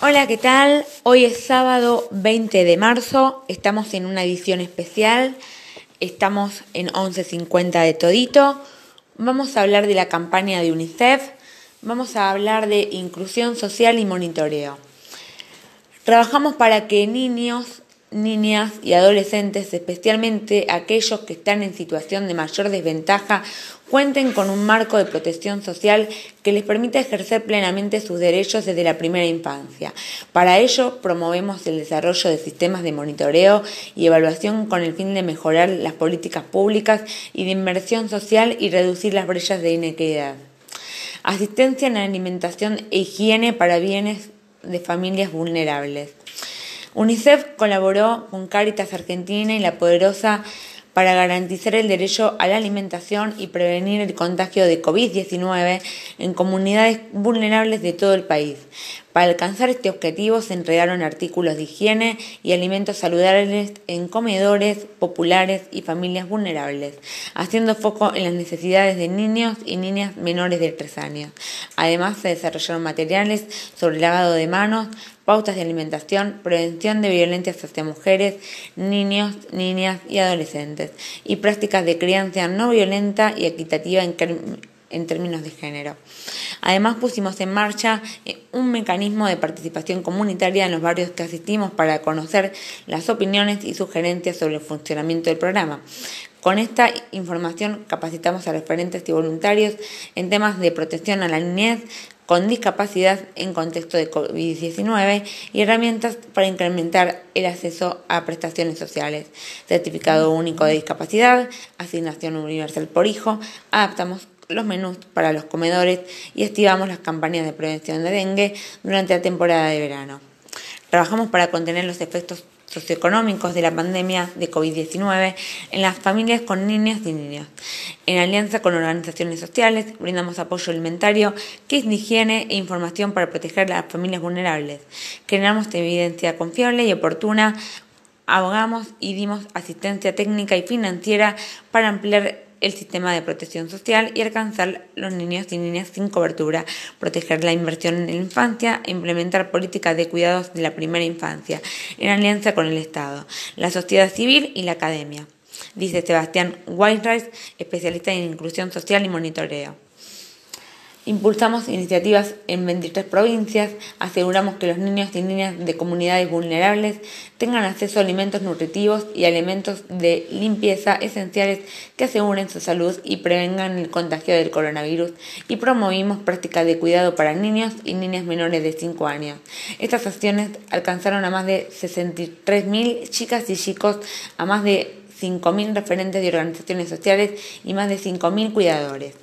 Hola, ¿qué tal? Hoy es sábado 20 de marzo, estamos en una edición especial, estamos en 11.50 de todito, vamos a hablar de la campaña de UNICEF, vamos a hablar de inclusión social y monitoreo. Trabajamos para que niños, niñas y adolescentes, especialmente aquellos que están en situación de mayor desventaja, cuenten con un marco de protección social que les permita ejercer plenamente sus derechos desde la primera infancia. Para ello, promovemos el desarrollo de sistemas de monitoreo y evaluación con el fin de mejorar las políticas públicas y de inversión social y reducir las brechas de inequidad. Asistencia en alimentación e higiene para bienes de familias vulnerables. UNICEF colaboró con Caritas Argentina y La Poderosa para garantizar el derecho a la alimentación y prevenir el contagio de COVID-19 en comunidades vulnerables de todo el país. Para alcanzar este objetivo se entregaron artículos de higiene y alimentos saludables en comedores populares y familias vulnerables, haciendo foco en las necesidades de niños y niñas menores de 3 años. Además, se desarrollaron materiales sobre lavado de manos, pautas de alimentación, prevención de violencias hacia mujeres, niños, niñas y adolescentes, y prácticas de crianza no violenta y equitativa en en términos de género. Además pusimos en marcha eh, un mecanismo de participación comunitaria en los barrios que asistimos para conocer las opiniones y sugerencias sobre el funcionamiento del programa. Con esta información capacitamos a referentes y voluntarios en temas de protección a la niñez con discapacidad en contexto de COVID-19 y herramientas para incrementar el acceso a prestaciones sociales, certificado único de discapacidad, asignación universal por hijo, adaptamos los menús para los comedores y activamos las campañas de prevención de dengue durante la temporada de verano. Trabajamos para contener los efectos socioeconómicos de la pandemia de COVID-19 en las familias con niños y niñas. En alianza con organizaciones sociales, brindamos apoyo alimentario, kits de higiene e información para proteger a las familias vulnerables. Generamos evidencia confiable y oportuna, abogamos y dimos asistencia técnica y financiera para ampliar el sistema de protección social y alcanzar los niños y niñas sin cobertura, proteger la inversión en la infancia e implementar políticas de cuidados de la primera infancia, en alianza con el Estado, la sociedad civil y la academia, dice Sebastián Whiterise, especialista en inclusión social y monitoreo. Impulsamos iniciativas en 23 provincias, aseguramos que los niños y niñas de comunidades vulnerables tengan acceso a alimentos nutritivos y elementos de limpieza esenciales que aseguren su salud y prevengan el contagio del coronavirus y promovimos prácticas de cuidado para niños y niñas menores de 5 años. Estas acciones alcanzaron a más de 63.000 chicas y chicos, a más de 5.000 referentes de organizaciones sociales y más de 5.000 cuidadores.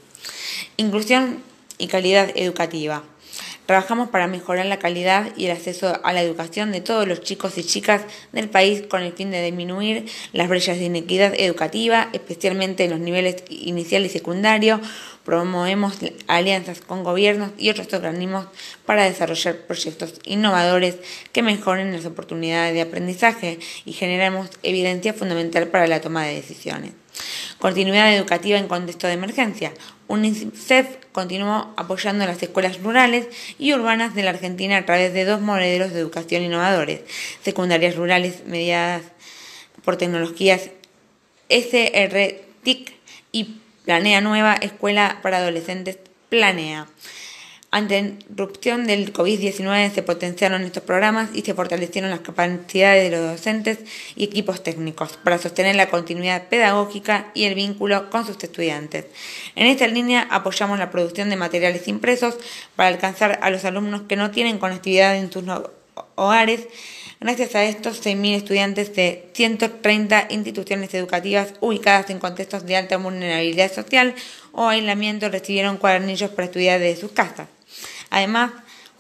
Inclusión y calidad educativa. Trabajamos para mejorar la calidad y el acceso a la educación de todos los chicos y chicas del país con el fin de disminuir las brechas de inequidad educativa, especialmente en los niveles inicial y secundario. Promovemos alianzas con gobiernos y otros organismos para desarrollar proyectos innovadores que mejoren las oportunidades de aprendizaje y generamos evidencia fundamental para la toma de decisiones. Continuidad educativa en contexto de emergencia. UNICEF continuó apoyando las escuelas rurales y urbanas de la Argentina a través de dos modelos de educación innovadores, secundarias rurales mediadas por tecnologías SRTIC y Planea Nueva Escuela para Adolescentes Planea. Ante la irrupción del COVID-19 se potenciaron estos programas y se fortalecieron las capacidades de los docentes y equipos técnicos para sostener la continuidad pedagógica y el vínculo con sus estudiantes. En esta línea apoyamos la producción de materiales impresos para alcanzar a los alumnos que no tienen conectividad en sus hogares. Gracias a estos, 6.000 estudiantes de 130 instituciones educativas ubicadas en contextos de alta vulnerabilidad social o aislamiento recibieron cuadernillos para estudiar desde sus casas. Además,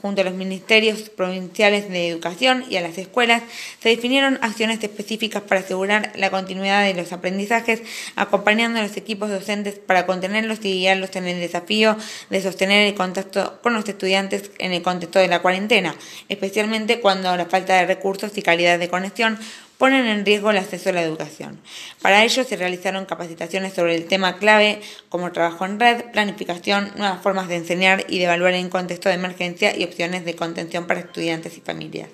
junto a los ministerios provinciales de educación y a las escuelas, se definieron acciones específicas para asegurar la continuidad de los aprendizajes, acompañando a los equipos docentes para contenerlos y guiarlos en el desafío de sostener el contacto con los estudiantes en el contexto de la cuarentena, especialmente cuando la falta de recursos y calidad de conexión ponen en riesgo el acceso a la educación. Para ello se realizaron capacitaciones sobre el tema clave como trabajo en red, planificación, nuevas formas de enseñar y de evaluar en contexto de emergencia y opciones de contención para estudiantes y familias.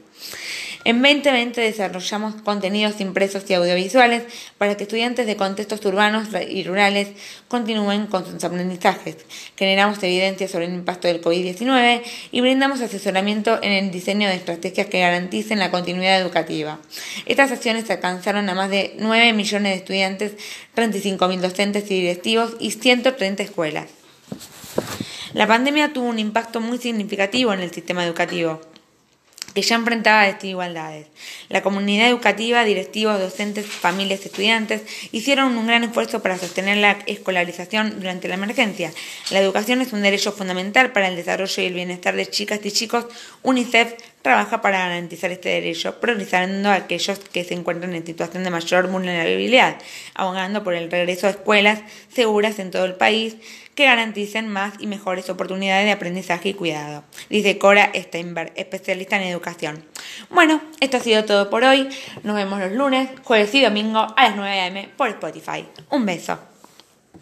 En 2020 desarrollamos contenidos impresos y audiovisuales para que estudiantes de contextos urbanos y rurales continúen con sus aprendizajes. Generamos evidencia sobre el impacto del COVID-19 y brindamos asesoramiento en el diseño de estrategias que garanticen la continuidad educativa. Estas acciones alcanzaron a más de 9 millones de estudiantes, 35.000 docentes y directivos y 130 escuelas. La pandemia tuvo un impacto muy significativo en el sistema educativo que ya enfrentaba desigualdades. La comunidad educativa, directivos, docentes, familias, estudiantes hicieron un gran esfuerzo para sostener la escolarización durante la emergencia. La educación es un derecho fundamental para el desarrollo y el bienestar de chicas y chicos. UNICEF trabaja para garantizar este derecho, priorizando a aquellos que se encuentran en situación de mayor vulnerabilidad, abogando por el regreso a escuelas seguras en todo el país que garanticen más y mejores oportunidades de aprendizaje y cuidado, dice Cora Steinberg, especialista en educación. Bueno, esto ha sido todo por hoy. Nos vemos los lunes, jueves y domingo a las 9 am por Spotify. Un beso.